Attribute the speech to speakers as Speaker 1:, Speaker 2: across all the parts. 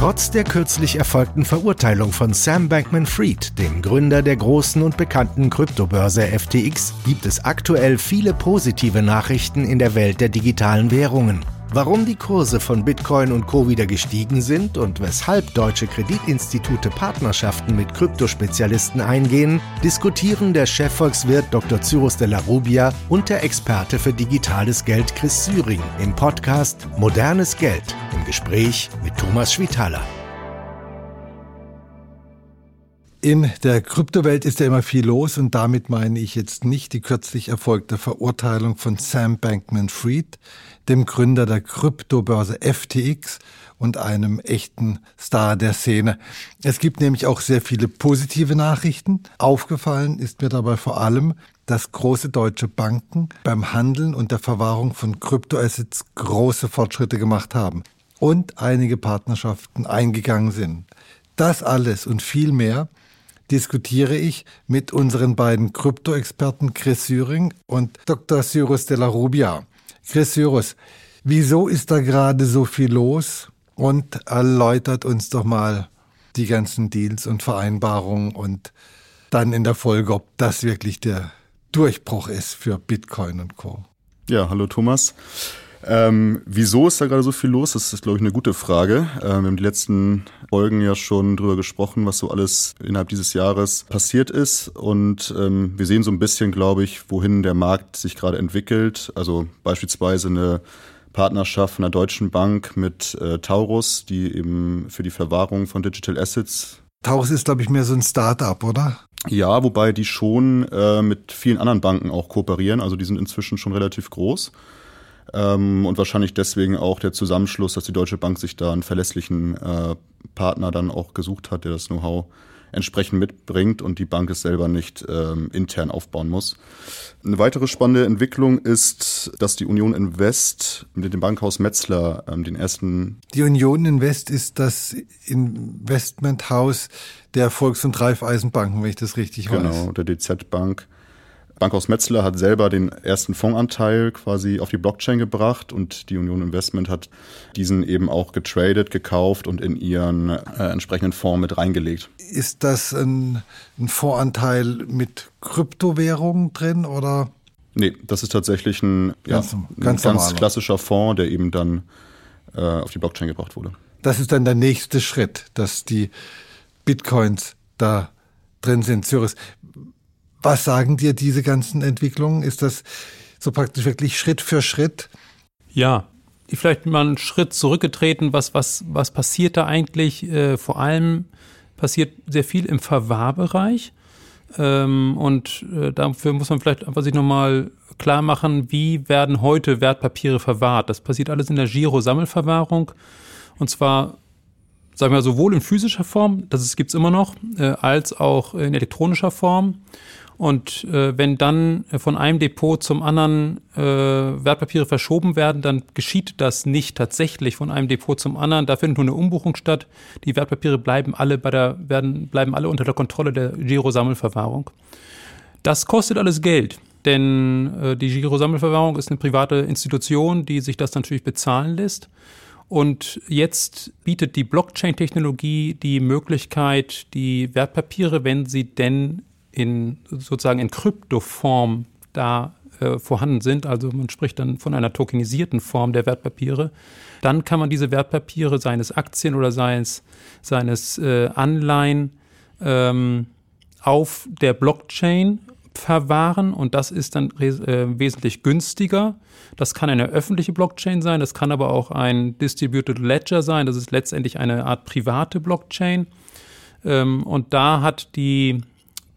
Speaker 1: Trotz der kürzlich erfolgten Verurteilung von Sam Bankman-Fried, dem Gründer der großen und bekannten Kryptobörse FTX, gibt es aktuell viele positive Nachrichten in der Welt der digitalen Währungen. Warum die Kurse von Bitcoin und Co. wieder gestiegen sind und weshalb deutsche Kreditinstitute Partnerschaften mit Kryptospezialisten eingehen, diskutieren der Chefvolkswirt Dr. Cyrus de la Rubia und der Experte für digitales Geld Chris Syring im Podcast Modernes Geld im Gespräch mit Thomas Schwitaler.
Speaker 2: In der Kryptowelt ist ja immer viel los und damit meine ich jetzt nicht die kürzlich erfolgte Verurteilung von Sam Bankman-Fried, dem Gründer der Kryptobörse FTX und einem echten Star der Szene. Es gibt nämlich auch sehr viele positive Nachrichten. Aufgefallen ist mir dabei vor allem, dass große deutsche Banken beim Handeln und der Verwahrung von Kryptoassets große Fortschritte gemacht haben und einige Partnerschaften eingegangen sind. Das alles und viel mehr diskutiere ich mit unseren beiden Krypto-Experten Chris Syring und Dr. Cyrus de la Rubia. Chris Cyrus, wieso ist da gerade so viel los? Und erläutert uns doch mal die ganzen Deals und Vereinbarungen und dann in der Folge, ob das wirklich der Durchbruch ist für Bitcoin und Co.
Speaker 3: Ja, hallo Thomas. Ähm, wieso ist da gerade so viel los? Das ist, glaube ich, eine gute Frage. Ähm, wir haben die letzten Folgen ja schon drüber gesprochen, was so alles innerhalb dieses Jahres passiert ist. Und ähm, wir sehen so ein bisschen, glaube ich, wohin der Markt sich gerade entwickelt. Also beispielsweise eine Partnerschaft einer deutschen Bank mit äh, Taurus, die eben für die Verwahrung von Digital Assets.
Speaker 2: Taurus ist, glaube ich, mehr so ein Start-up, oder?
Speaker 3: Ja, wobei die schon äh, mit vielen anderen Banken auch kooperieren. Also die sind inzwischen schon relativ groß. Ähm, und wahrscheinlich deswegen auch der Zusammenschluss, dass die Deutsche Bank sich da einen verlässlichen äh, Partner dann auch gesucht hat, der das Know-how entsprechend mitbringt und die Bank es selber nicht ähm, intern aufbauen muss. Eine weitere spannende Entwicklung ist, dass die Union Invest mit dem Bankhaus Metzler ähm, den ersten.
Speaker 2: Die Union Invest ist das Investmenthaus der Volks- und Raiffeisenbanken, wenn ich das richtig
Speaker 3: genau, weiß. Genau, der DZ Bank Bankhaus Metzler hat selber den ersten Fondsanteil quasi auf die Blockchain gebracht und die Union Investment hat diesen eben auch getradet, gekauft und in ihren äh, entsprechenden Fonds mit reingelegt.
Speaker 2: Ist das ein, ein Fondsanteil mit Kryptowährungen drin oder?
Speaker 3: Nee, das ist tatsächlich ein ganz, ja, ganz, ein ganz klassischer Fonds, der eben dann äh, auf die Blockchain gebracht wurde.
Speaker 2: Das ist dann der nächste Schritt, dass die Bitcoins da drin sind. Cyrus, was sagen dir diese ganzen Entwicklungen? Ist das so praktisch wirklich Schritt für Schritt?
Speaker 4: Ja, vielleicht mal einen Schritt zurückgetreten. Was, was, was passiert da eigentlich? Äh, vor allem passiert sehr viel im Verwahrbereich. Ähm, und äh, dafür muss man vielleicht einfach sich nochmal klar machen, wie werden heute Wertpapiere verwahrt. Das passiert alles in der Giro-Sammelverwahrung. Und zwar, sagen wir sowohl in physischer Form, das gibt es immer noch, äh, als auch in elektronischer Form. Und äh, wenn dann von einem Depot zum anderen äh, Wertpapiere verschoben werden, dann geschieht das nicht tatsächlich von einem Depot zum anderen. Da findet nur eine Umbuchung statt. Die Wertpapiere bleiben alle bei der, werden, bleiben alle unter der Kontrolle der Giro-Sammelverwahrung. Das kostet alles Geld. Denn äh, die Giro-Sammelverwahrung ist eine private Institution, die sich das natürlich bezahlen lässt. Und jetzt bietet die Blockchain-Technologie die Möglichkeit, die Wertpapiere, wenn sie denn in sozusagen in Kryptoform da äh, vorhanden sind, also man spricht dann von einer tokenisierten Form der Wertpapiere, dann kann man diese Wertpapiere seines Aktien oder seines, seines äh, Anleihen ähm, auf der Blockchain verwahren. Und das ist dann äh, wesentlich günstiger. Das kann eine öffentliche Blockchain sein, das kann aber auch ein Distributed Ledger sein, das ist letztendlich eine Art private Blockchain. Ähm, und da hat die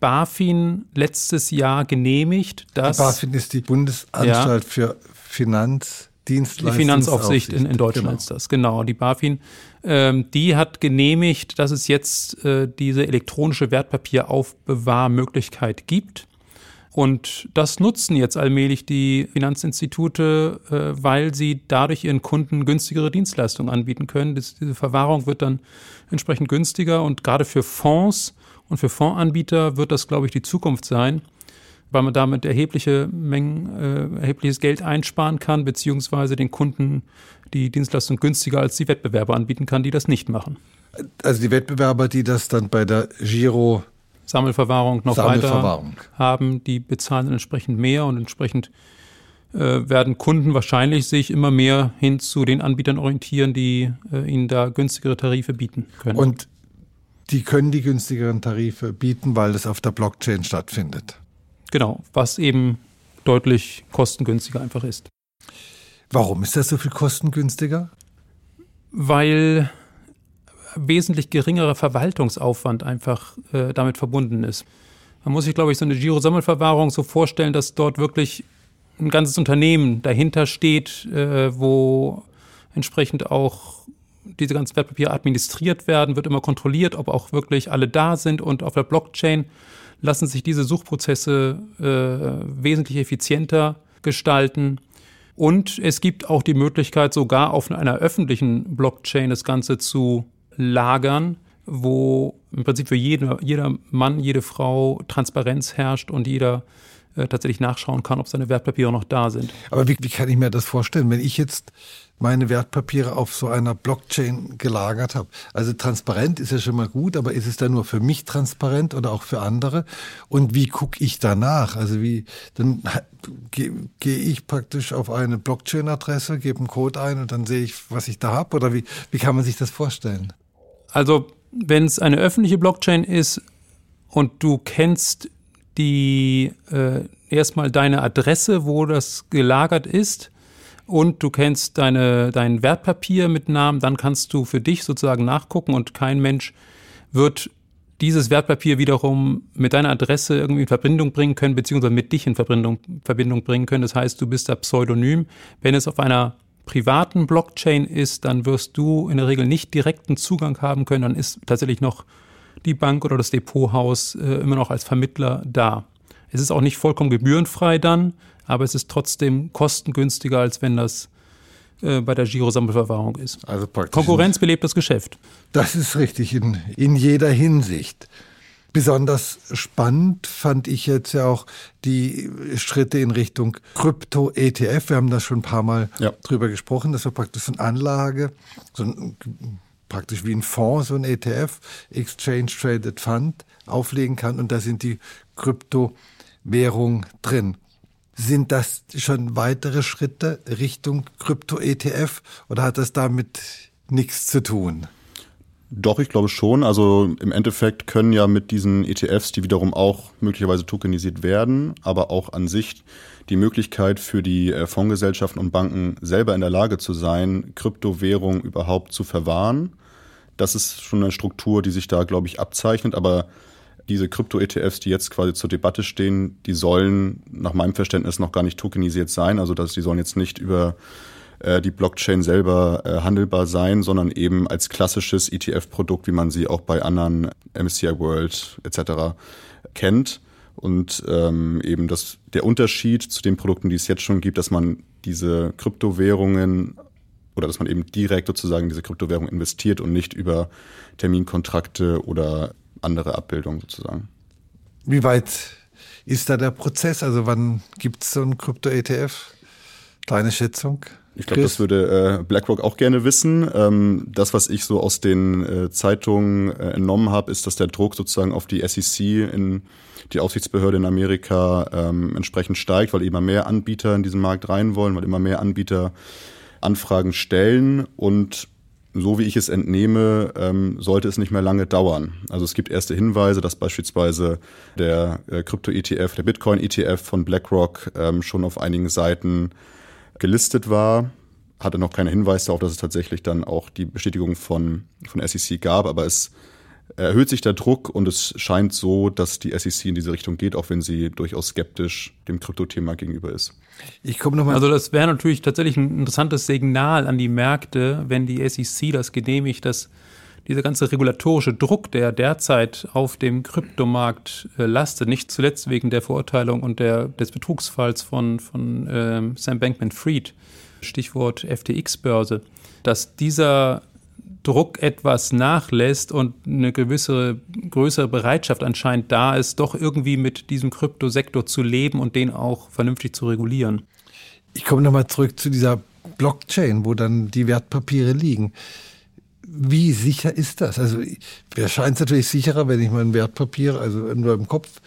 Speaker 4: BaFin letztes Jahr genehmigt, dass.
Speaker 2: Die BaFin ist die Bundesanstalt ja, für Finanzdienstleistungen.
Speaker 4: Die Finanzaufsicht in, in Deutschland genau. ist das, genau. Die BaFin, ähm, die hat genehmigt, dass es jetzt äh, diese elektronische Wertpapieraufbewahrmöglichkeit gibt. Und das nutzen jetzt allmählich die Finanzinstitute, äh, weil sie dadurch ihren Kunden günstigere Dienstleistungen anbieten können. Das, diese Verwahrung wird dann entsprechend günstiger und gerade für Fonds und für Fondsanbieter wird das, glaube ich, die Zukunft sein, weil man damit erhebliche Mengen, äh, erhebliches Geld einsparen kann, beziehungsweise den Kunden die Dienstleistung günstiger als die Wettbewerber anbieten kann, die das nicht machen.
Speaker 2: Also die Wettbewerber, die das dann bei der Giro
Speaker 4: Sammelverwahrung noch Sammelverwahrung. weiter haben, die bezahlen entsprechend mehr und entsprechend äh, werden Kunden wahrscheinlich sich immer mehr hin zu den Anbietern orientieren, die äh, ihnen da günstigere Tarife bieten können.
Speaker 2: Und die können die günstigeren Tarife bieten, weil das auf der Blockchain stattfindet.
Speaker 4: Genau, was eben deutlich kostengünstiger einfach ist.
Speaker 2: Warum ist das so viel kostengünstiger?
Speaker 4: Weil wesentlich geringerer Verwaltungsaufwand einfach äh, damit verbunden ist. Man muss sich, glaube ich, so eine Giro-Sammelverwahrung so vorstellen, dass dort wirklich ein ganzes Unternehmen dahinter steht, äh, wo entsprechend auch diese ganzen Wertpapiere administriert werden, wird immer kontrolliert, ob auch wirklich alle da sind und auf der Blockchain lassen sich diese Suchprozesse äh, wesentlich effizienter gestalten. Und es gibt auch die Möglichkeit, sogar auf einer öffentlichen Blockchain das Ganze zu lagern, wo im Prinzip für jede, jeder Mann, jede Frau Transparenz herrscht und jeder äh, tatsächlich nachschauen kann, ob seine Wertpapiere noch da sind.
Speaker 2: Aber wie, wie kann ich mir das vorstellen, wenn ich jetzt meine Wertpapiere auf so einer Blockchain gelagert habe. Also transparent ist ja schon mal gut, aber ist es dann nur für mich transparent oder auch für andere? Und wie gucke ich danach? Also wie, dann gehe geh ich praktisch auf eine Blockchain-Adresse, gebe einen Code ein und dann sehe ich, was ich da habe? Oder wie, wie kann man sich das vorstellen?
Speaker 4: Also wenn es eine öffentliche Blockchain ist und du kennst die äh, erstmal deine Adresse, wo das gelagert ist, und du kennst deine, dein Wertpapier mit Namen, dann kannst du für dich sozusagen nachgucken und kein Mensch wird dieses Wertpapier wiederum mit deiner Adresse irgendwie in Verbindung bringen können, beziehungsweise mit dich in Verbindung, Verbindung bringen können. Das heißt, du bist da pseudonym. Wenn es auf einer privaten Blockchain ist, dann wirst du in der Regel nicht direkten Zugang haben können. Dann ist tatsächlich noch die Bank oder das Depothaus äh, immer noch als Vermittler da. Es ist auch nicht vollkommen gebührenfrei dann, aber es ist trotzdem kostengünstiger, als wenn das äh, bei der Girosammelverwahrung ist. Also Konkurrenz belebt das Geschäft.
Speaker 2: Das ist richtig in, in jeder Hinsicht. Besonders spannend fand ich jetzt ja auch die Schritte in Richtung Krypto-ETF. Wir haben da schon ein paar Mal ja. drüber gesprochen, dass wir praktisch so eine Anlage, so ein, praktisch wie ein Fonds, so ein ETF, Exchange Traded Fund, auflegen kann und da sind die Kryptowährungen drin. Sind das schon weitere Schritte Richtung Krypto-ETF oder hat das damit nichts zu tun?
Speaker 3: Doch, ich glaube schon. Also im Endeffekt können ja mit diesen ETFs, die wiederum auch möglicherweise tokenisiert werden, aber auch an sich die Möglichkeit für die äh, Fondsgesellschaften und Banken selber in der Lage zu sein, Kryptowährung überhaupt zu verwahren. Das ist schon eine Struktur, die sich da, glaube ich, abzeichnet. Aber diese Krypto-ETFs, die jetzt quasi zur Debatte stehen, die sollen nach meinem Verständnis noch gar nicht tokenisiert sein. Also dass die sollen jetzt nicht über äh, die Blockchain selber äh, handelbar sein, sondern eben als klassisches ETF-Produkt, wie man sie auch bei anderen MSCI World etc. kennt. Und ähm, eben das, der Unterschied zu den Produkten, die es jetzt schon gibt, dass man diese Kryptowährungen oder dass man eben direkt sozusagen diese Kryptowährung investiert und nicht über Terminkontrakte oder andere Abbildung sozusagen.
Speaker 2: Wie weit ist da der Prozess? Also wann gibt es so einen Krypto-ETF? Deine Schätzung?
Speaker 3: Ich glaube, das würde äh, BlackRock auch gerne wissen. Ähm, das, was ich so aus den äh, Zeitungen äh, entnommen habe, ist, dass der Druck sozusagen auf die SEC in die Aufsichtsbehörde in Amerika ähm, entsprechend steigt, weil immer mehr Anbieter in diesen Markt rein wollen, weil immer mehr Anbieter Anfragen stellen und so wie ich es entnehme, ähm, sollte es nicht mehr lange dauern. Also es gibt erste Hinweise, dass beispielsweise der äh, Krypto-ETF, der Bitcoin-ETF von BlackRock ähm, schon auf einigen Seiten gelistet war. Hatte noch keine Hinweise darauf, dass es tatsächlich dann auch die Bestätigung von, von SEC gab, aber es erhöht sich der Druck und es scheint so, dass die SEC in diese Richtung geht, auch wenn sie durchaus skeptisch dem Kryptothema gegenüber ist.
Speaker 4: Ich komme noch mal. Also das wäre natürlich tatsächlich ein interessantes Signal an die Märkte, wenn die SEC das genehmigt, dass dieser ganze regulatorische Druck, der derzeit auf dem Kryptomarkt äh, lastet, nicht zuletzt wegen der Verurteilung und der, des Betrugsfalls von, von ähm, Sam Bankman-Fried, Stichwort FTX-Börse, dass dieser Druck etwas nachlässt und eine gewisse größere Bereitschaft anscheinend da ist, doch irgendwie mit diesem Kryptosektor zu leben und den auch vernünftig zu regulieren.
Speaker 2: Ich komme nochmal zurück zu dieser Blockchain, wo dann die Wertpapiere liegen. Wie sicher ist das? Also mir scheint es natürlich sicherer, wenn ich mein Wertpapier, also nur im Kopf,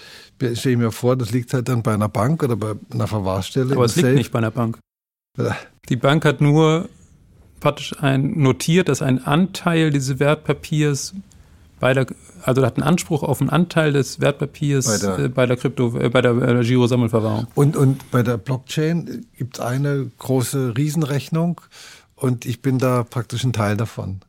Speaker 2: stelle ich mir vor, das liegt halt dann bei einer Bank oder bei einer Verwahrstelle.
Speaker 4: Aber es liegt Safe. nicht bei einer Bank. Die Bank hat nur praktisch ein, notiert, dass ein Anteil dieses Wertpapiers bei der, also hat einen Anspruch auf einen Anteil des Wertpapiers bei der, äh, bei der Krypto, äh, bei der äh, Giro-Sammelverwahrung.
Speaker 2: Und, und bei der Blockchain gibt es eine große Riesenrechnung und ich bin da praktisch ein Teil davon.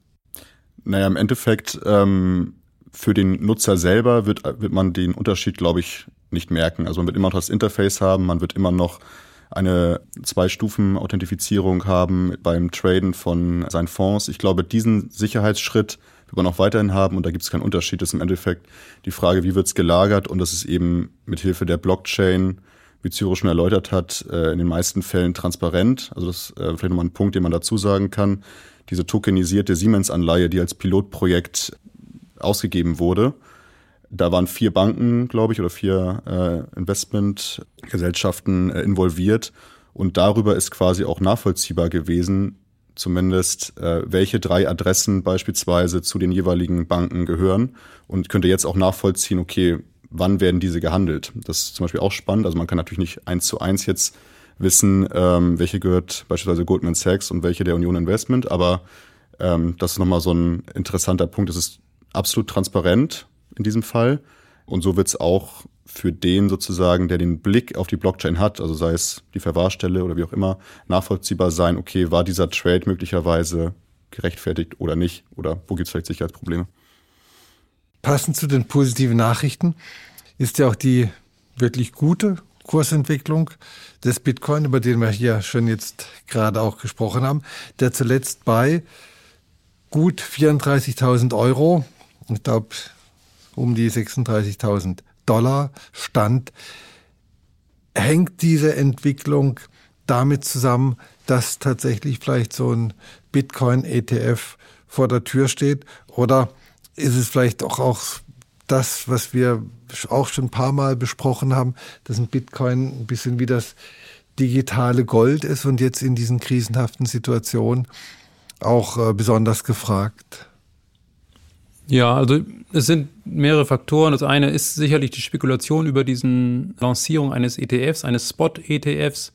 Speaker 3: Naja, im Endeffekt ähm, für den Nutzer selber wird, wird man den Unterschied, glaube ich, nicht merken. Also man wird immer noch das Interface haben, man wird immer noch eine Zwei-Stufen-Authentifizierung haben beim Traden von seinen Fonds. Ich glaube, diesen Sicherheitsschritt wird man auch weiterhin haben und da gibt es keinen Unterschied. Das ist im Endeffekt die Frage, wie wird es gelagert und das ist eben mit Hilfe der Blockchain, wie Zürich schon erläutert hat, äh, in den meisten Fällen transparent. Also das ist äh, vielleicht nochmal ein Punkt, den man dazu sagen kann. Diese tokenisierte Siemens-Anleihe, die als Pilotprojekt ausgegeben wurde, da waren vier Banken, glaube ich, oder vier äh, Investmentgesellschaften äh, involviert. Und darüber ist quasi auch nachvollziehbar gewesen, zumindest äh, welche drei Adressen beispielsweise zu den jeweiligen Banken gehören und könnte jetzt auch nachvollziehen, okay, wann werden diese gehandelt. Das ist zum Beispiel auch spannend. Also man kann natürlich nicht eins zu eins jetzt wissen, ähm, welche gehört beispielsweise Goldman Sachs und welche der Union Investment, aber ähm, das ist nochmal so ein interessanter Punkt. Es ist absolut transparent in diesem Fall. Und so wird es auch für den sozusagen, der den Blick auf die Blockchain hat, also sei es die Verwahrstelle oder wie auch immer, nachvollziehbar sein, okay, war dieser Trade möglicherweise gerechtfertigt oder nicht? Oder wo gibt es vielleicht Sicherheitsprobleme?
Speaker 2: Passend zu den positiven Nachrichten ist ja auch die wirklich gute Kursentwicklung des Bitcoin, über den wir hier schon jetzt gerade auch gesprochen haben, der zuletzt bei gut 34.000 Euro, ich glaube um die 36.000 Dollar stand, hängt diese Entwicklung damit zusammen, dass tatsächlich vielleicht so ein Bitcoin-ETF vor der Tür steht? Oder ist es vielleicht auch, auch das, was wir auch schon ein paar Mal besprochen haben, dass ein Bitcoin ein bisschen wie das digitale Gold ist und jetzt in diesen krisenhaften Situationen auch äh, besonders gefragt?
Speaker 4: Ja, also es sind mehrere Faktoren. Das eine ist sicherlich die Spekulation über diesen Lancierung eines ETFs, eines Spot-ETFs.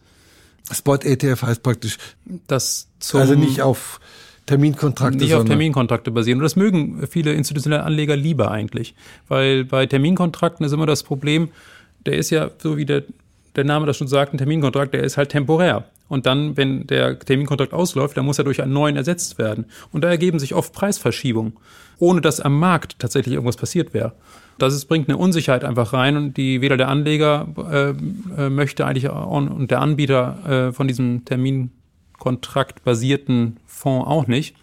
Speaker 2: Spot-ETF heißt praktisch,
Speaker 4: dass
Speaker 2: also nicht auf Terminkontrakte,
Speaker 4: nicht auf Terminkontrakte basieren. Und das mögen viele institutionelle Anleger lieber eigentlich, weil bei Terminkontrakten ist immer das Problem, der ist ja so wie der der Name das schon sagt, ein Terminkontrakt, der ist halt temporär. Und dann, wenn der Terminkontrakt ausläuft, dann muss er durch einen neuen ersetzt werden. Und da ergeben sich oft Preisverschiebungen, ohne dass am Markt tatsächlich irgendwas passiert wäre. Das ist, bringt eine Unsicherheit einfach rein und die weder der Anleger äh, äh, möchte eigentlich und der Anbieter äh, von diesem Terminkontrakt basierten Fonds auch nicht.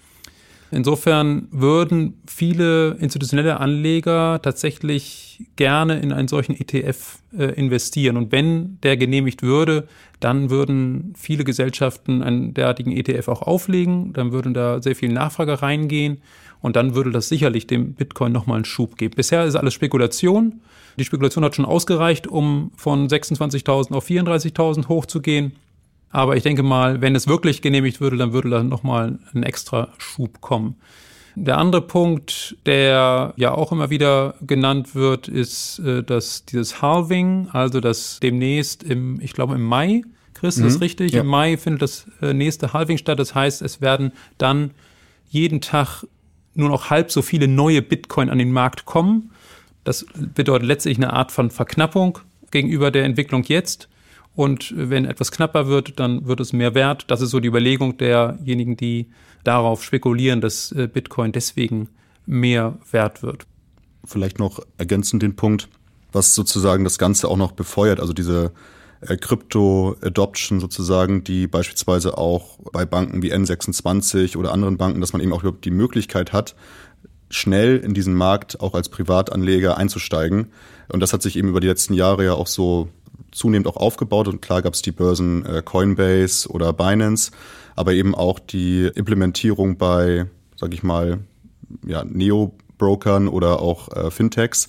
Speaker 4: Insofern würden viele institutionelle Anleger tatsächlich gerne in einen solchen ETF äh, investieren. Und wenn der genehmigt würde, dann würden viele Gesellschaften einen derartigen ETF auch auflegen. Dann würden da sehr viel Nachfrage reingehen. Und dann würde das sicherlich dem Bitcoin nochmal einen Schub geben. Bisher ist alles Spekulation. Die Spekulation hat schon ausgereicht, um von 26.000 auf 34.000 hochzugehen. Aber ich denke mal, wenn es wirklich genehmigt würde, dann würde da nochmal ein extra Schub kommen. Der andere Punkt, der ja auch immer wieder genannt wird, ist äh, dass dieses Halving, also das demnächst im, ich glaube im Mai, Chris, mhm. ist richtig? Ja. Im Mai findet das äh, nächste Halving statt. Das heißt, es werden dann jeden Tag nur noch halb so viele neue Bitcoin an den Markt kommen. Das bedeutet letztlich eine Art von Verknappung gegenüber der Entwicklung jetzt. Und wenn etwas knapper wird, dann wird es mehr wert. Das ist so die Überlegung derjenigen, die darauf spekulieren, dass äh, Bitcoin deswegen mehr wert wird.
Speaker 3: Vielleicht noch ergänzend den Punkt, was sozusagen das Ganze auch noch befeuert, also diese äh, Crypto-Adoption sozusagen, die beispielsweise auch bei Banken wie N26 oder anderen Banken, dass man eben auch die Möglichkeit hat, schnell in diesen Markt auch als Privatanleger einzusteigen. Und das hat sich eben über die letzten Jahre ja auch so zunehmend auch aufgebaut und klar gab es die Börsen äh, Coinbase oder Binance, aber eben auch die Implementierung bei, sag ich mal, ja, Neo Brokern oder auch äh, Fintechs,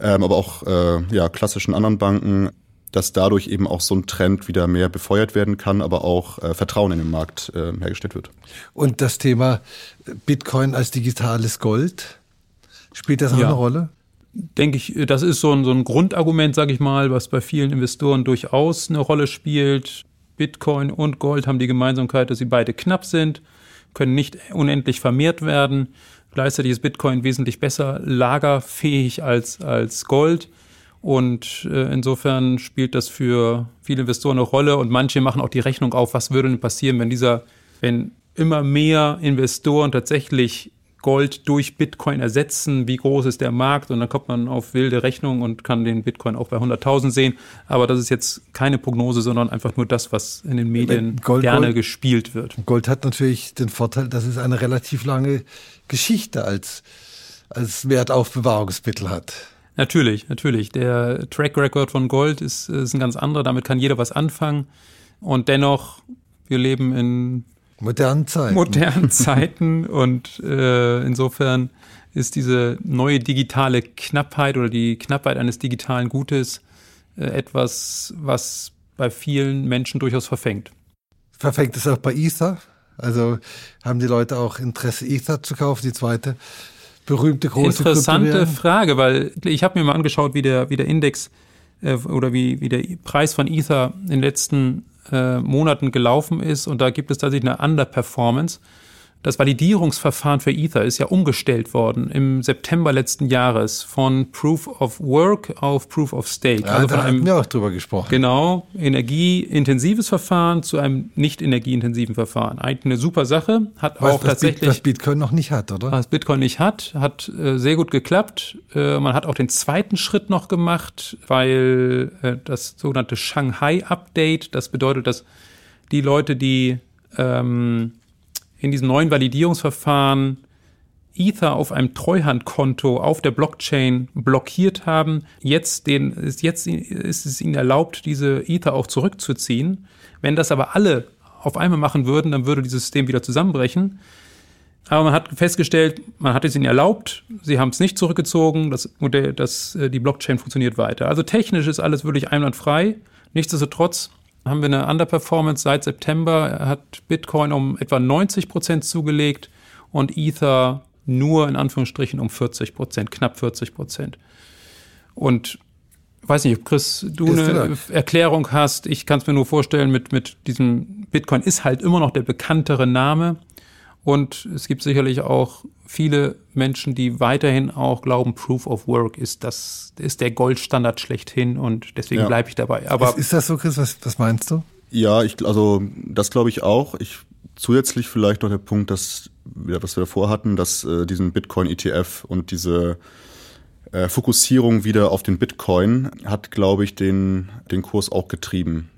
Speaker 3: ähm, aber auch äh, ja, klassischen anderen Banken, dass dadurch eben auch so ein Trend wieder mehr befeuert werden kann, aber auch äh, Vertrauen in den Markt äh, hergestellt wird.
Speaker 2: Und das Thema Bitcoin als digitales Gold, spielt das auch ja. eine Rolle?
Speaker 4: Denke ich, das ist so ein, so ein Grundargument, sage ich mal, was bei vielen Investoren durchaus eine Rolle spielt. Bitcoin und Gold haben die Gemeinsamkeit, dass sie beide knapp sind, können nicht unendlich vermehrt werden. Gleichzeitig ist Bitcoin wesentlich besser lagerfähig als, als Gold. Und äh, insofern spielt das für viele Investoren eine Rolle. Und manche machen auch die Rechnung auf, was würde denn passieren, wenn dieser, wenn immer mehr Investoren tatsächlich Gold durch Bitcoin ersetzen, wie groß ist der Markt und dann kommt man auf wilde Rechnungen und kann den Bitcoin auch bei 100.000 sehen. Aber das ist jetzt keine Prognose, sondern einfach nur das, was in den Medien Gold, gerne Gold, gespielt wird.
Speaker 2: Gold hat natürlich den Vorteil, dass es eine relativ lange Geschichte als, als Wertaufbewahrungsmittel hat.
Speaker 4: Natürlich, natürlich. Der Track Record von Gold ist, ist ein ganz anderer. Damit kann jeder was anfangen. Und dennoch, wir leben in
Speaker 2: Modernen Zeiten.
Speaker 4: Modernen Zeiten und äh, insofern ist diese neue digitale Knappheit oder die Knappheit eines digitalen Gutes äh, etwas, was bei vielen Menschen durchaus verfängt.
Speaker 2: Verfängt es auch bei Ether? Also haben die Leute auch Interesse, Ether zu kaufen, die zweite berühmte große
Speaker 4: Interessante Frage, weil ich habe mir mal angeschaut, wie der, wie der Index äh, oder wie, wie der Preis von Ether in den letzten äh, Monaten gelaufen ist und da gibt es tatsächlich eine Underperformance. Das Validierungsverfahren für Ether ist ja umgestellt worden im September letzten Jahres von Proof of Work auf Proof of Stake.
Speaker 2: Ja, also da haben wir auch drüber gesprochen.
Speaker 4: Genau, energieintensives Verfahren zu einem nicht energieintensiven Verfahren. Eigentlich eine super Sache, hat was, auch tatsächlich.
Speaker 2: Was Bitcoin noch nicht hat, oder?
Speaker 4: Was Bitcoin nicht hat, hat äh, sehr gut geklappt. Äh, man hat auch den zweiten Schritt noch gemacht, weil äh, das sogenannte Shanghai Update, das bedeutet, dass die Leute, die ähm, in diesem neuen Validierungsverfahren Ether auf einem Treuhandkonto auf der Blockchain blockiert haben. Jetzt, den, ist, jetzt ist es ihnen erlaubt, diese Ether auch zurückzuziehen. Wenn das aber alle auf einmal machen würden, dann würde dieses System wieder zusammenbrechen. Aber man hat festgestellt, man hat es ihnen erlaubt, sie haben es nicht zurückgezogen, das Modell, das, äh, die Blockchain funktioniert weiter. Also technisch ist alles wirklich einwandfrei. Nichtsdestotrotz haben wir eine Underperformance seit September. Er hat Bitcoin um etwa 90 Prozent zugelegt und Ether nur in Anführungsstrichen um 40 Prozent, knapp 40 Prozent. Und weiß nicht, ob Chris, du eine Erklärung hast. Ich kann es mir nur vorstellen, mit, mit diesem Bitcoin ist halt immer noch der bekanntere Name. Und es gibt sicherlich auch viele Menschen, die weiterhin auch glauben, Proof of Work ist das ist der Goldstandard schlechthin und deswegen ja. bleibe ich dabei.
Speaker 2: Aber ist, ist, das so, Chris? Was, was meinst du?
Speaker 3: Ja, ich, also das glaube ich auch. Ich zusätzlich vielleicht noch der Punkt, dass was wir davor hatten, dass äh, diesen Bitcoin ETF und diese äh, Fokussierung wieder auf den Bitcoin hat, glaube ich, den den Kurs auch getrieben.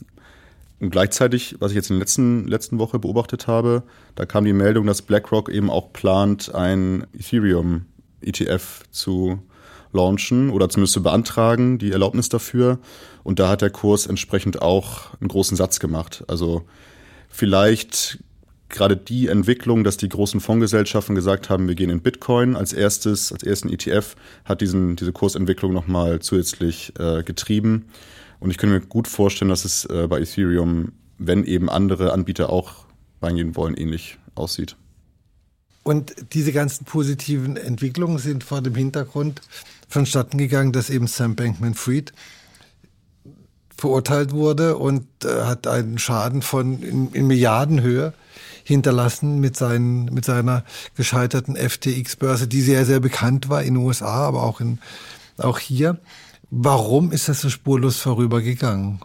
Speaker 3: Und gleichzeitig, was ich jetzt in der letzten, letzten Woche beobachtet habe, da kam die Meldung, dass BlackRock eben auch plant, ein Ethereum ETF zu launchen oder zumindest zu beantragen, die Erlaubnis dafür. Und da hat der Kurs entsprechend auch einen großen Satz gemacht. Also vielleicht gerade die Entwicklung, dass die großen Fondsgesellschaften gesagt haben, wir gehen in Bitcoin als erstes, als ersten ETF, hat diesen, diese Kursentwicklung nochmal zusätzlich äh, getrieben. Und ich könnte mir gut vorstellen, dass es äh, bei Ethereum, wenn eben andere Anbieter auch reingehen wollen, ähnlich aussieht.
Speaker 2: Und diese ganzen positiven Entwicklungen sind vor dem Hintergrund vonstatten gegangen, dass eben Sam Bankman-Fried verurteilt wurde und äh, hat einen Schaden von in, in Milliardenhöhe hinterlassen mit, seinen, mit seiner gescheiterten FTX-Börse, die sehr, sehr bekannt war in den USA, aber auch, in, auch hier. Warum ist das so spurlos vorübergegangen?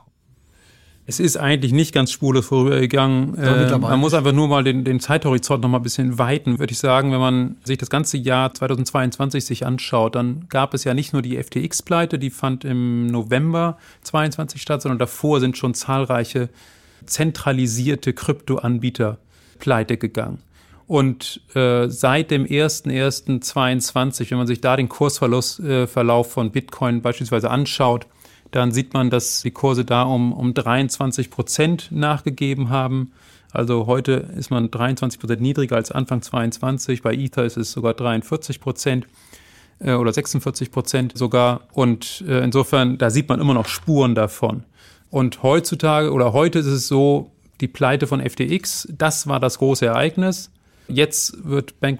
Speaker 4: Es ist eigentlich nicht ganz spurlos vorübergegangen. Äh, man muss einfach nur mal den, den Zeithorizont noch mal ein bisschen weiten, würde ich sagen. Wenn man sich das ganze Jahr 2022 sich anschaut, dann gab es ja nicht nur die FTX-Pleite, die fand im November 22 statt, sondern davor sind schon zahlreiche zentralisierte Kryptoanbieter pleite gegangen. Und äh, seit dem 01.01.22, wenn man sich da den Kursverlauf äh, von Bitcoin beispielsweise anschaut, dann sieht man, dass die Kurse da um, um 23 Prozent nachgegeben haben. Also heute ist man 23 Prozent niedriger als Anfang 22. Bei Ether ist es sogar 43 Prozent äh, oder 46 Prozent sogar. Und äh, insofern, da sieht man immer noch Spuren davon. Und heutzutage oder heute ist es so, die Pleite von FTX, das war das große Ereignis. Jetzt wird Bank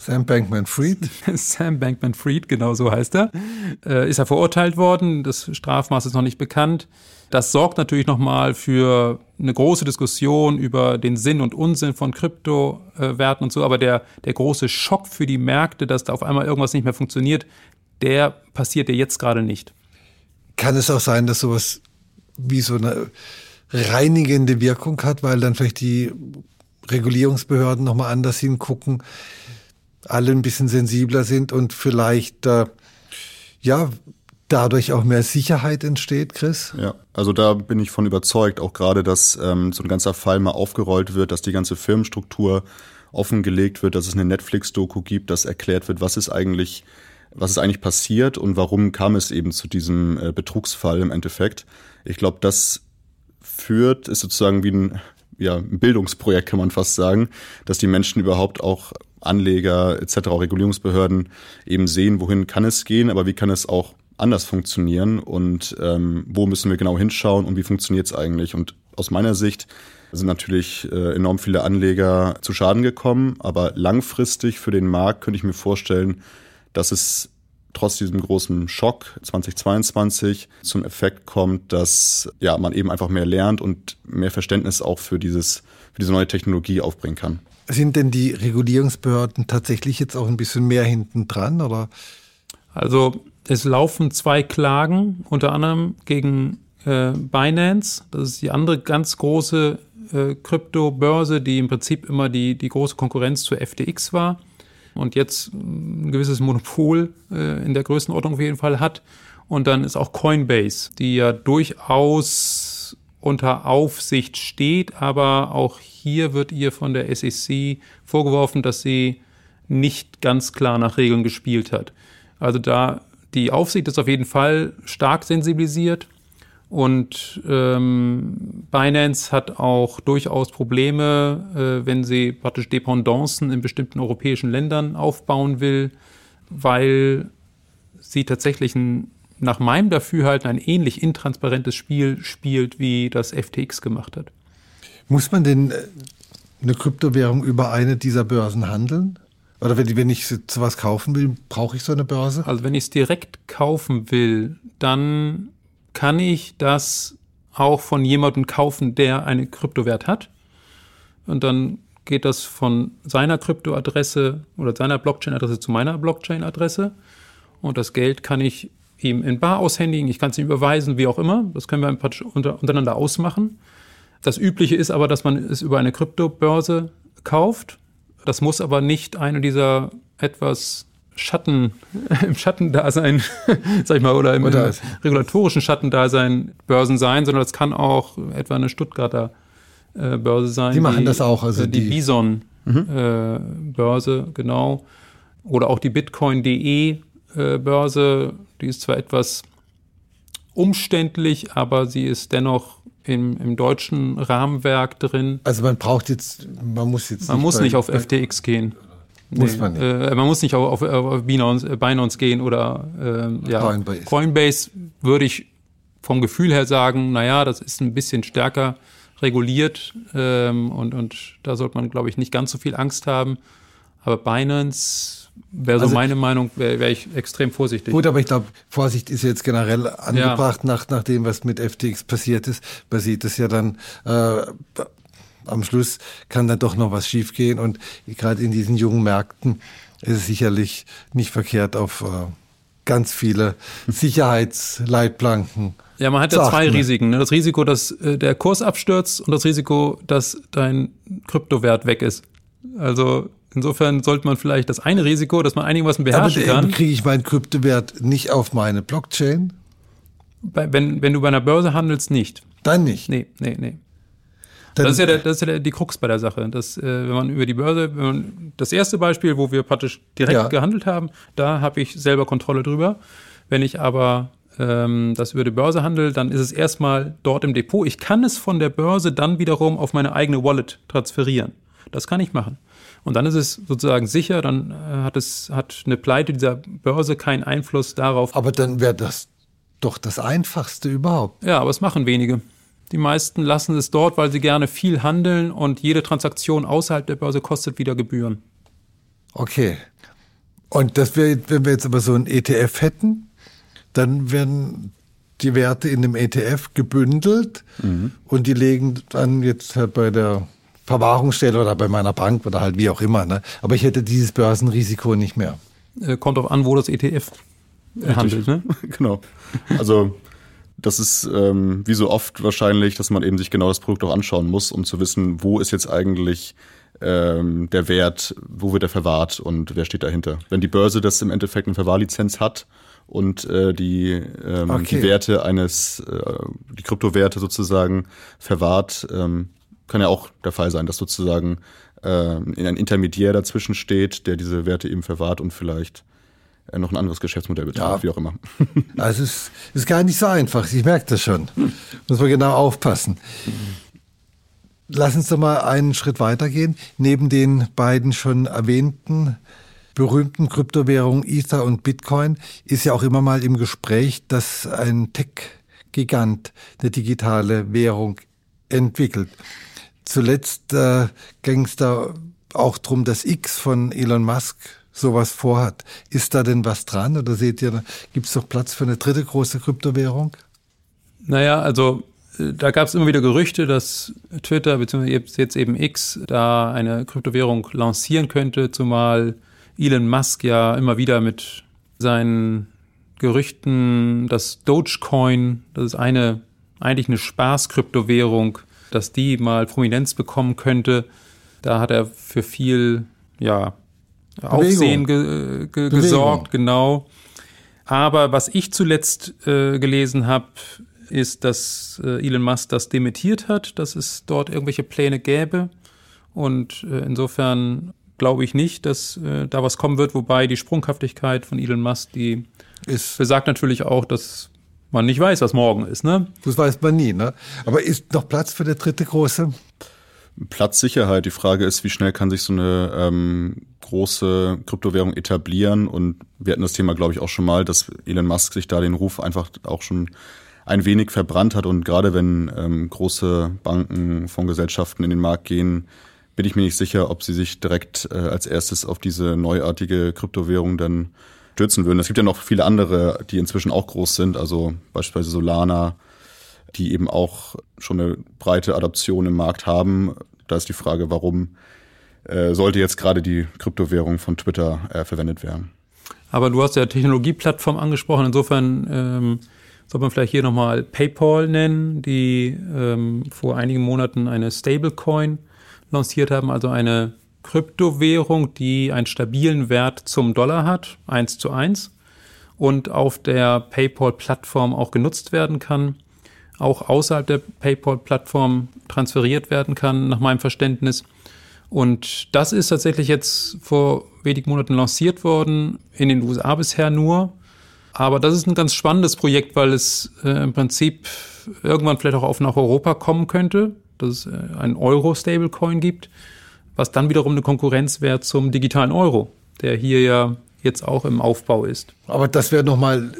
Speaker 2: Sam Bankman-Fried.
Speaker 4: Sam Bankman-Fried, genau so heißt er. Äh, ist er verurteilt worden. Das Strafmaß ist noch nicht bekannt. Das sorgt natürlich nochmal für eine große Diskussion über den Sinn und Unsinn von Kryptowerten und so. Aber der, der große Schock für die Märkte, dass da auf einmal irgendwas nicht mehr funktioniert, der passiert ja jetzt gerade nicht.
Speaker 2: Kann es auch sein, dass sowas wie so eine reinigende Wirkung hat, weil dann vielleicht die Regulierungsbehörden nochmal anders hingucken, alle ein bisschen sensibler sind und vielleicht äh, ja dadurch auch mehr Sicherheit entsteht, Chris?
Speaker 3: Ja, also da bin ich von überzeugt, auch gerade, dass ähm, so ein ganzer Fall mal aufgerollt wird, dass die ganze Firmenstruktur offengelegt wird, dass es eine Netflix-Doku gibt, dass erklärt wird, was ist eigentlich, was ist eigentlich passiert und warum kam es eben zu diesem äh, Betrugsfall im Endeffekt. Ich glaube, das führt, ist sozusagen wie ein, ja, ein Bildungsprojekt, kann man fast sagen, dass die Menschen überhaupt auch Anleger etc., auch Regulierungsbehörden eben sehen, wohin kann es gehen, aber wie kann es auch anders funktionieren und ähm, wo müssen wir genau hinschauen und wie funktioniert es eigentlich. Und aus meiner Sicht sind natürlich äh, enorm viele Anleger zu Schaden gekommen, aber langfristig für den Markt könnte ich mir vorstellen, dass es trotz diesem großen Schock 2022 zum Effekt kommt, dass ja, man eben einfach mehr lernt und mehr Verständnis auch für, dieses, für diese neue Technologie aufbringen kann.
Speaker 2: Sind denn die Regulierungsbehörden tatsächlich jetzt auch ein bisschen mehr hinten dran? Oder?
Speaker 4: Also es laufen zwei Klagen, unter anderem gegen äh, Binance. Das ist die andere ganz große äh, Kryptobörse, die im Prinzip immer die, die große Konkurrenz zur FTX war und jetzt ein gewisses Monopol äh, in der Größenordnung auf jeden Fall hat. Und dann ist auch Coinbase, die ja durchaus unter Aufsicht steht, aber auch hier wird ihr von der SEC vorgeworfen, dass sie nicht ganz klar nach Regeln gespielt hat. Also da die Aufsicht ist auf jeden Fall stark sensibilisiert und ähm, Binance hat auch durchaus Probleme, äh, wenn sie praktisch Dependancen in bestimmten europäischen Ländern aufbauen will, weil sie tatsächlich ein, nach meinem Dafürhalten ein ähnlich intransparentes Spiel spielt, wie das FTX gemacht hat.
Speaker 2: Muss man denn äh, eine Kryptowährung über eine dieser Börsen handeln? Oder wenn, wenn ich sowas kaufen will, brauche ich so eine Börse?
Speaker 4: Also wenn ich es direkt kaufen will, dann kann ich das auch von jemandem kaufen, der einen Kryptowert hat. Und dann geht das von seiner Kryptoadresse oder seiner Blockchain-Adresse zu meiner Blockchain-Adresse. Und das Geld kann ich ihm in Bar aushändigen, ich kann es ihm überweisen, wie auch immer. Das können wir unter, untereinander ausmachen. Das Übliche ist aber, dass man es über eine Kryptobörse kauft das muss aber nicht eine dieser etwas Schatten, im Schattendasein, sag ich mal, oder im, oder regulatorischen Schattendasein Börsen sein, sondern das kann auch etwa eine Stuttgarter äh, Börse sein.
Speaker 2: Die machen die, das auch, also
Speaker 4: äh, die, die Bison mhm. äh, Börse, genau. Oder auch die Bitcoin.de äh, Börse, die ist zwar etwas umständlich, aber sie ist dennoch im, im deutschen Rahmenwerk drin.
Speaker 2: Also man braucht jetzt, man muss jetzt.
Speaker 4: Man nicht muss nicht auf FTX gehen.
Speaker 2: Muss nee, man nicht.
Speaker 4: Äh, man muss nicht auf, auf, auf Binance, äh, Binance gehen oder äh, ja, Coinbase. Coinbase würde ich vom Gefühl her sagen, naja, das ist ein bisschen stärker reguliert ähm, und, und da sollte man, glaube ich, nicht ganz so viel Angst haben. Aber Binance Wäre so also, meine Meinung, wäre wär ich extrem vorsichtig.
Speaker 2: Gut, aber ich glaube, Vorsicht ist jetzt generell angebracht ja. nach, nach dem, was mit FTX passiert ist. Man sieht es ja dann, äh, am Schluss kann dann doch noch was schiefgehen und gerade in diesen jungen Märkten ist es sicherlich nicht verkehrt, auf äh, ganz viele Sicherheitsleitplanken
Speaker 4: ja, man hat ja zwei Risiken. Ne? Das Risiko, dass äh, der Kurs abstürzt und das Risiko, dass dein Kryptowert weg ist. Also Insofern sollte man vielleicht das eine Risiko, dass man einigermaßen beherrschen Aber, kann.
Speaker 2: kriege ich meinen Kryptowert nicht auf meine Blockchain?
Speaker 4: Bei, wenn, wenn du bei einer Börse handelst, nicht.
Speaker 2: Dann nicht?
Speaker 4: Nee, nee, nee. Dann das ist ja, der, das ist ja der, die Krux bei der Sache. Dass, äh, wenn man über die Börse, man, das erste Beispiel, wo wir praktisch direkt ja. gehandelt haben, da habe ich selber Kontrolle drüber. Wenn ich aber ähm, das über die Börse handelt, dann ist es erstmal dort im Depot. Ich kann es von der Börse dann wiederum auf meine eigene Wallet transferieren. Das kann ich machen. Und dann ist es sozusagen sicher, dann äh, hat es hat eine Pleite dieser Börse keinen Einfluss darauf.
Speaker 2: Aber dann wäre das doch das Einfachste überhaupt.
Speaker 4: Ja, aber es machen wenige. Die meisten lassen es dort, weil sie gerne viel handeln und jede Transaktion außerhalb der Börse kostet wieder Gebühren.
Speaker 2: Okay. Und das wär, wenn wir jetzt aber so ein ETF hätten, dann werden die Werte in dem ETF gebündelt mhm. und die legen dann jetzt halt bei der Verwahrungsstelle oder bei meiner Bank oder halt wie auch immer. Ne? Aber ich hätte dieses Börsenrisiko nicht mehr.
Speaker 4: Äh, kommt auch an, wo das ETF handelt. Ne?
Speaker 3: genau. Also das ist ähm, wie so oft wahrscheinlich, dass man eben sich genau das Produkt auch anschauen muss, um zu wissen, wo ist jetzt eigentlich ähm, der Wert, wo wird er verwahrt und wer steht dahinter. Wenn die Börse das im Endeffekt eine Verwahrlizenz hat und äh, die, ähm, okay. die Werte eines, äh, die Kryptowerte sozusagen verwahrt, ähm, kann ja auch der Fall sein, dass sozusagen äh, ein Intermediär dazwischen steht, der diese Werte eben verwahrt und vielleicht noch ein anderes Geschäftsmodell betreibt, ja. wie auch immer.
Speaker 2: Also es ist, gar nicht so einfach, ich merke das schon. Muss man genau aufpassen. Lass uns doch mal einen Schritt weitergehen. Neben den beiden schon erwähnten berühmten Kryptowährungen Ether und Bitcoin ist ja auch immer mal im Gespräch, dass ein Tech-Gigant eine digitale Währung entwickelt. Zuletzt äh, ging es da auch drum, dass X von Elon Musk sowas vorhat. Ist da denn was dran oder seht ihr, gibt es doch Platz für eine dritte große Kryptowährung?
Speaker 4: Naja, also äh, da gab es immer wieder Gerüchte, dass Twitter bzw. jetzt eben X da eine Kryptowährung lancieren könnte, zumal Elon Musk ja immer wieder mit seinen Gerüchten, dass Dogecoin, das ist eine eigentlich eine Spaß-Kryptowährung, dass die mal Prominenz bekommen könnte. Da hat er für viel ja, Aufsehen ge, ge, gesorgt, genau. Aber was ich zuletzt äh, gelesen habe, ist, dass äh, Elon Musk das dementiert hat, dass es dort irgendwelche Pläne gäbe. Und äh, insofern glaube ich nicht, dass äh, da was kommen wird, wobei die Sprunghaftigkeit von Elon Musk, die ist besagt natürlich auch, dass man nicht weiß, was morgen ist, ne?
Speaker 2: Das weiß man nie, ne? Aber ist noch Platz für der dritte große?
Speaker 3: Platzsicherheit. Die Frage ist, wie schnell kann sich so eine ähm, große Kryptowährung etablieren? Und wir hatten das Thema, glaube ich, auch schon mal, dass Elon Musk sich da den Ruf einfach auch schon ein wenig verbrannt hat. Und gerade wenn ähm, große Banken, Fondsgesellschaften in den Markt gehen, bin ich mir nicht sicher, ob sie sich direkt äh, als erstes auf diese neuartige Kryptowährung dann stürzen würden. Es gibt ja noch viele andere, die inzwischen auch groß sind, also beispielsweise Solana, die eben auch schon eine breite Adaption im Markt haben. Da ist die Frage, warum äh, sollte jetzt gerade die Kryptowährung von Twitter äh, verwendet werden?
Speaker 4: Aber du hast ja Technologieplattform angesprochen. Insofern ähm, soll man vielleicht hier nochmal PayPal nennen, die ähm, vor einigen Monaten eine Stablecoin lanciert haben, also eine Kryptowährung, die einen stabilen Wert zum Dollar hat, eins zu eins, und auf der PayPal-Plattform auch genutzt werden kann, auch außerhalb der PayPal-Plattform transferiert werden kann, nach meinem Verständnis. Und das ist tatsächlich jetzt vor wenigen Monaten lanciert worden, in den USA bisher nur. Aber das ist ein ganz spannendes Projekt, weil es äh, im Prinzip irgendwann vielleicht auch auf nach Europa kommen könnte, dass es äh, einen Euro-Stablecoin gibt was dann wiederum eine Konkurrenz wäre zum digitalen Euro, der hier ja jetzt auch im Aufbau ist.
Speaker 2: Aber das wäre nochmal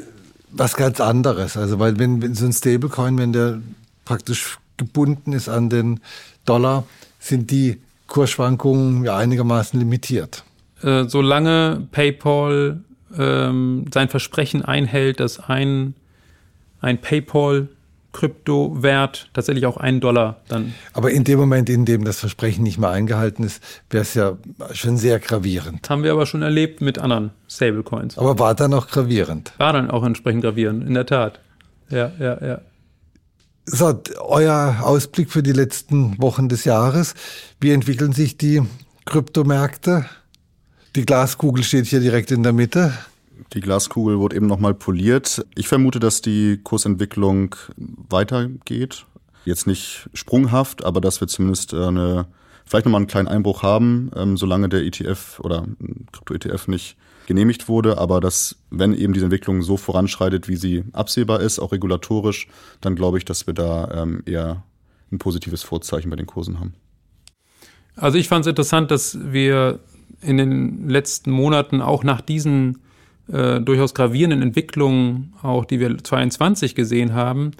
Speaker 2: was ganz anderes. Also, weil wenn, wenn so ein Stablecoin, wenn der praktisch gebunden ist an den Dollar, sind die Kursschwankungen ja einigermaßen limitiert.
Speaker 4: Äh, solange PayPal ähm, sein Versprechen einhält, dass ein, ein PayPal Kryptowert tatsächlich auch einen Dollar dann.
Speaker 2: Aber in dem Moment, in dem das Versprechen nicht mehr eingehalten ist, wäre es ja schon sehr gravierend.
Speaker 4: Haben wir aber schon erlebt mit anderen Stablecoins.
Speaker 2: Aber war dann auch gravierend?
Speaker 4: War dann auch entsprechend gravierend, in der Tat. Ja, ja, ja.
Speaker 2: So, euer Ausblick für die letzten Wochen des Jahres. Wie entwickeln sich die Kryptomärkte? Die Glaskugel steht hier direkt in der Mitte.
Speaker 3: Die Glaskugel wurde eben nochmal poliert. Ich vermute, dass die Kursentwicklung weitergeht. Jetzt nicht sprunghaft, aber dass wir zumindest eine vielleicht nochmal einen kleinen Einbruch haben, ähm, solange der ETF oder Krypto-ETF nicht genehmigt wurde, aber dass, wenn eben diese Entwicklung so voranschreitet, wie sie absehbar ist, auch regulatorisch, dann glaube ich, dass wir da ähm, eher ein positives Vorzeichen bei den Kursen haben.
Speaker 4: Also ich fand es interessant, dass wir in den letzten Monaten auch nach diesen äh, durchaus gravierenden Entwicklungen, auch die wir 22 gesehen haben,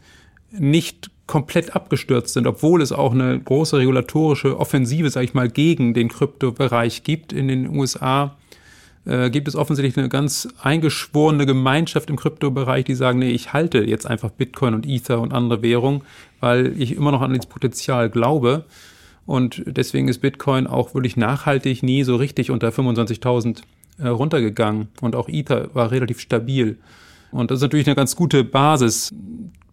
Speaker 4: nicht komplett abgestürzt sind, obwohl es auch eine große regulatorische Offensive, sage ich mal, gegen den Kryptobereich gibt in den USA. Äh, gibt es offensichtlich eine ganz eingeschworene Gemeinschaft im Kryptobereich, die sagen, nee, ich halte jetzt einfach Bitcoin und Ether und andere Währungen, weil ich immer noch an das Potenzial glaube. Und deswegen ist Bitcoin auch wirklich nachhaltig nie so richtig unter 25.000 äh, runtergegangen. Und auch Ether war relativ stabil. Und das ist natürlich eine ganz gute Basis.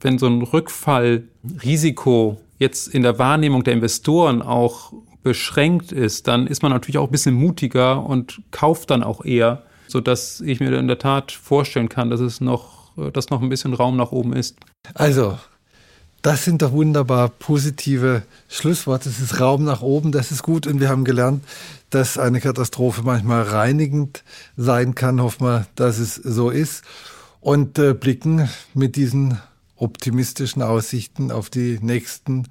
Speaker 4: Wenn so ein Rückfallrisiko jetzt in der Wahrnehmung der Investoren auch beschränkt ist, dann ist man natürlich auch ein bisschen mutiger und kauft dann auch eher, sodass ich mir in der Tat vorstellen kann, dass es noch, dass noch ein bisschen Raum nach oben ist.
Speaker 2: Also, das sind doch wunderbar positive Schlussworte. Es ist Raum nach oben, das ist gut. Und wir haben gelernt, dass eine Katastrophe manchmal reinigend sein kann. Hoffen wir, dass es so ist. Und äh, blicken mit diesen optimistischen Aussichten auf die nächsten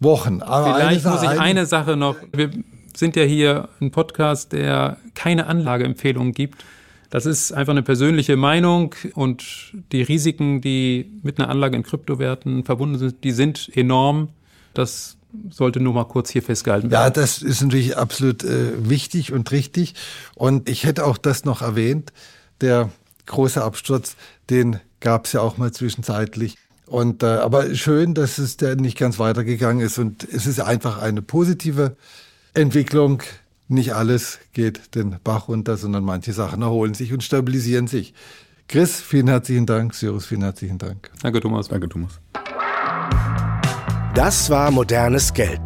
Speaker 2: Wochen.
Speaker 4: Aber Vielleicht muss ich eine Sache noch. Wir sind ja hier ein Podcast, der keine Anlageempfehlungen gibt. Das ist einfach eine persönliche Meinung und die Risiken, die mit einer Anlage in Kryptowerten verbunden sind, die sind enorm. Das sollte nur mal kurz hier festgehalten werden.
Speaker 2: Ja, das ist natürlich absolut äh, wichtig und richtig. Und ich hätte auch das noch erwähnt. Der große Absturz, den gab es ja auch mal zwischenzeitlich. Und äh, aber schön, dass es der nicht ganz weitergegangen ist. Und es ist einfach eine positive Entwicklung nicht alles geht den Bach runter, sondern manche Sachen erholen sich und stabilisieren sich. Chris, vielen herzlichen Dank. Cyrus, vielen herzlichen Dank.
Speaker 3: Danke, Thomas. Danke, Thomas.
Speaker 1: Das war modernes Geld.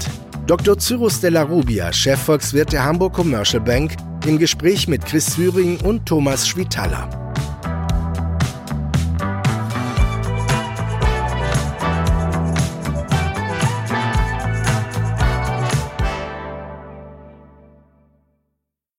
Speaker 1: Dr. Cyrus de la Rubia, Chefvolkswirt der Hamburg Commercial Bank, im Gespräch mit Chris Führing und Thomas Schwitaler.